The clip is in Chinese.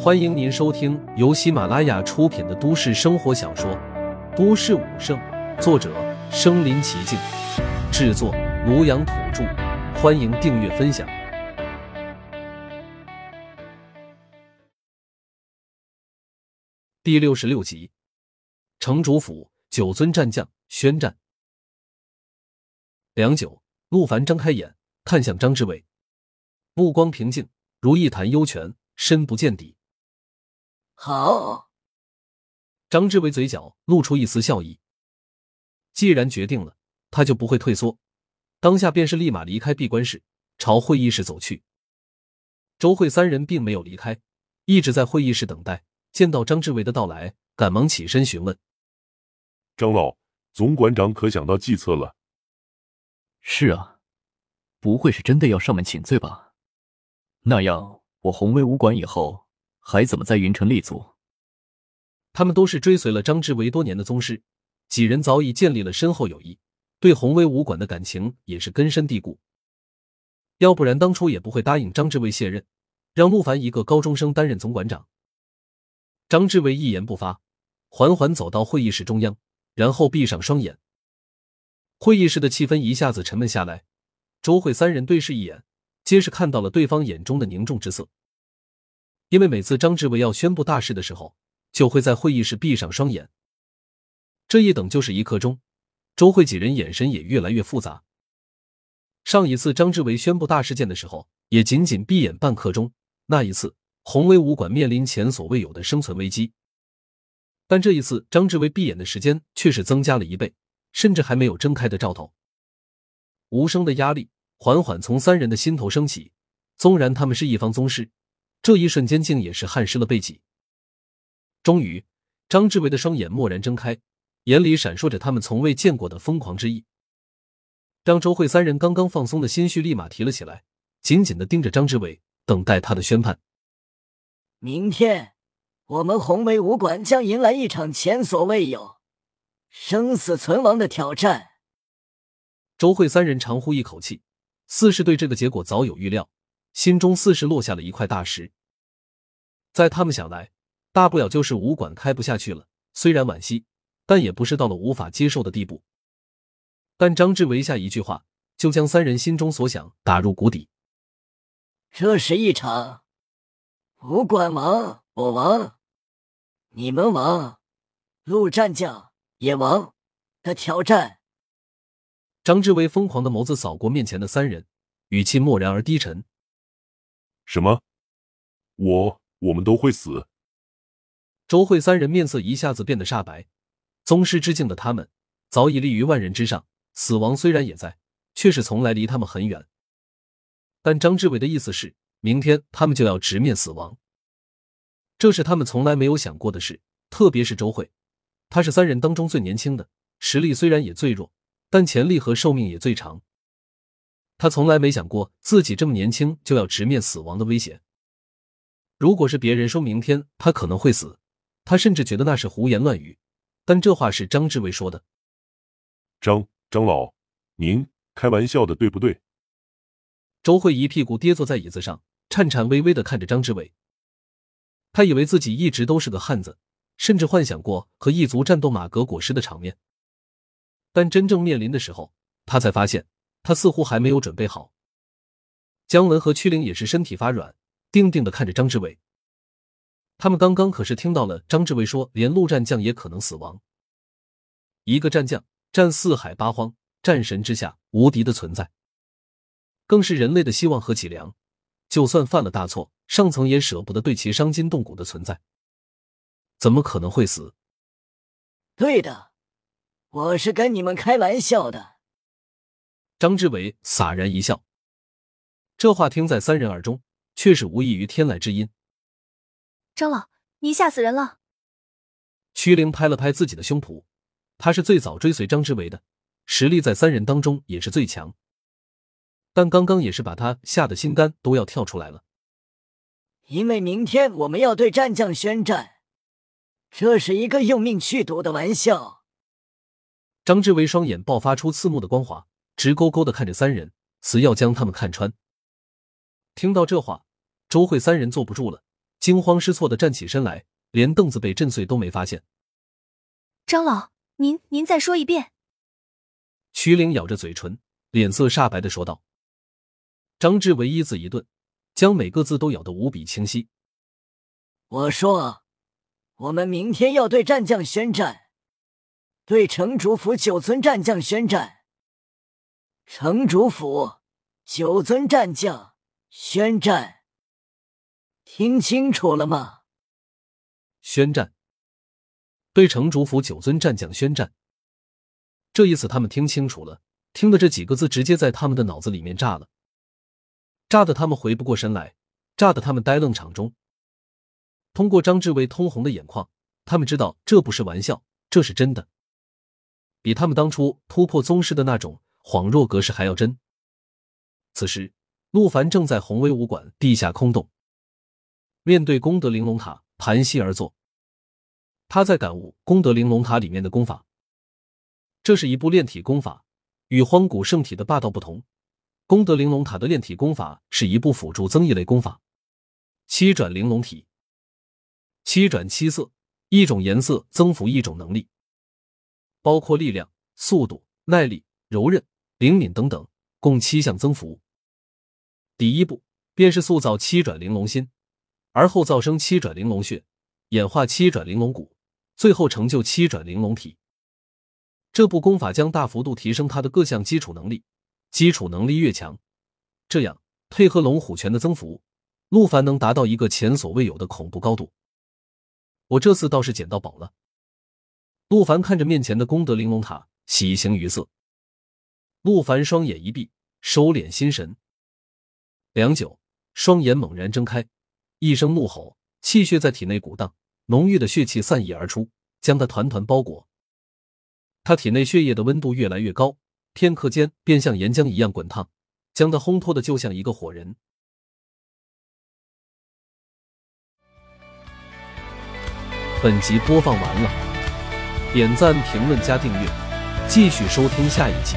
欢迎您收听由喜马拉雅出品的都市生活小说《都市武圣》，作者：身临其境，制作：庐阳土著。欢迎订阅分享。第六十六集，城主府九尊战将宣战。良久，陆凡睁开眼，看向张志伟，目光平静，如一潭幽泉，深不见底。好，张志伟嘴角露出一丝笑意。既然决定了，他就不会退缩，当下便是立马离开闭关室，朝会议室走去。周慧三人并没有离开，一直在会议室等待。见到张志伟的到来，赶忙起身询问：“张老，总管长可想到计策了？”“是啊，不会是真的要上门请罪吧？那样，我宏威武馆以后……”还怎么在云城立足？他们都是追随了张志伟多年的宗师，几人早已建立了深厚友谊，对宏威武馆的感情也是根深蒂固。要不然当初也不会答应张志伟卸任，让陆凡一个高中生担任总馆长。张志伟一言不发，缓缓走到会议室中央，然后闭上双眼。会议室的气氛一下子沉闷下来，周慧三人对视一眼，皆是看到了对方眼中的凝重之色。因为每次张志伟要宣布大事的时候，就会在会议室闭上双眼。这一等就是一刻钟，周慧几人眼神也越来越复杂。上一次张志伟宣布大事件的时候，也仅仅闭眼半刻钟。那一次，宏威武馆面临前所未有的生存危机。但这一次，张志伟闭眼的时间却是增加了一倍，甚至还没有睁开的兆头。无声的压力缓缓从三人的心头升起，纵然他们是一方宗师。这一瞬间，竟也是汗湿了背脊。终于，张志伟的双眼蓦然睁开，眼里闪烁着他们从未见过的疯狂之意。让周慧三人刚刚放松的心绪立马提了起来，紧紧的盯着张志伟，等待他的宣判。明天，我们红梅武馆将迎来一场前所未有、生死存亡的挑战。周慧三人长呼一口气，似是对这个结果早有预料。心中似是落下了一块大石，在他们想来，大不了就是武馆开不下去了。虽然惋惜，但也不是到了无法接受的地步。但张志伟下一句话，就将三人心中所想打入谷底。这是一场武馆亡我亡，你们亡，陆战将也亡的挑战。张志伟疯狂的眸子扫过面前的三人，语气漠然而低沉。什么？我我们都会死？周慧三人面色一下子变得煞白。宗师之境的他们，早已立于万人之上，死亡虽然也在，却是从来离他们很远。但张志伟的意思是，明天他们就要直面死亡，这是他们从来没有想过的事。特别是周慧，他是三人当中最年轻的，实力虽然也最弱，但潜力和寿命也最长。他从来没想过自己这么年轻就要直面死亡的威胁。如果是别人说明天他可能会死，他甚至觉得那是胡言乱语。但这话是张志伟说的。张张老，您开玩笑的对不对？周慧一屁股跌坐在椅子上，颤颤巍巍的看着张志伟。他以为自己一直都是个汉子，甚至幻想过和异族战斗马革裹尸的场面。但真正面临的时候，他才发现。他似乎还没有准备好。姜文和屈灵也是身体发软，定定的看着张志伟。他们刚刚可是听到了张志伟说，连陆战将也可能死亡。一个战将，战四海八荒，战神之下无敌的存在，更是人类的希望和脊梁。就算犯了大错，上层也舍不得对其伤筋动骨的存在。怎么可能会死？对的，我是跟你们开玩笑的。张之伟洒然一笑，这话听在三人耳中，却是无异于天籁之音。张老，你吓死人了！曲灵拍了拍自己的胸脯，他是最早追随张之伟的，实力在三人当中也是最强。但刚刚也是把他吓得心肝都要跳出来了。因为明天我们要对战将宣战，这是一个用命去赌的玩笑。张之伟双眼爆发出刺目的光华。直勾勾的看着三人，死要将他们看穿。听到这话，周慧三人坐不住了，惊慌失措的站起身来，连凳子被震碎都没发现。张老，您您再说一遍。徐玲咬着嘴唇，脸色煞白的说道。张志伟一字一顿，将每个字都咬得无比清晰。我说，我们明天要对战将宣战，对城主府九尊战将宣战。城主府九尊战将宣战，听清楚了吗？宣战。对城主府九尊战将宣战。这一次他们听清楚了，听的这几个字直接在他们的脑子里面炸了，炸得他们回不过神来，炸得他们呆愣场中。通过张志伟通红的眼眶，他们知道这不是玩笑，这是真的，比他们当初突破宗师的那种恍若隔世还要真。此时，陆凡正在宏威武馆地下空洞，面对功德玲珑塔盘膝而坐。他在感悟功德玲珑塔里面的功法，这是一部炼体功法，与荒古圣体的霸道不同。功德玲珑塔的炼体功法是一部辅助增益类功法，七转玲珑体，七转七色，一种颜色增幅一种能力，包括力量、速度、耐力、柔韧、灵敏等等，共七项增幅。第一步便是塑造七转玲珑心，而后造生七转玲珑血，演化七转玲珑骨。最后成就七转玲珑体，这部功法将大幅度提升他的各项基础能力。基础能力越强，这样配合龙虎拳的增幅，陆凡能达到一个前所未有的恐怖高度。我这次倒是捡到宝了。陆凡看着面前的功德玲珑塔，喜形于色。陆凡双眼一闭，收敛心神。良久，双眼猛然睁开，一声怒吼，气血在体内鼓荡。浓郁的血气散溢而出，将他团团包裹。他体内血液的温度越来越高，片刻间便像岩浆一样滚烫，将他烘托的就像一个火人。本集播放完了，点赞、评论、加订阅，继续收听下一集。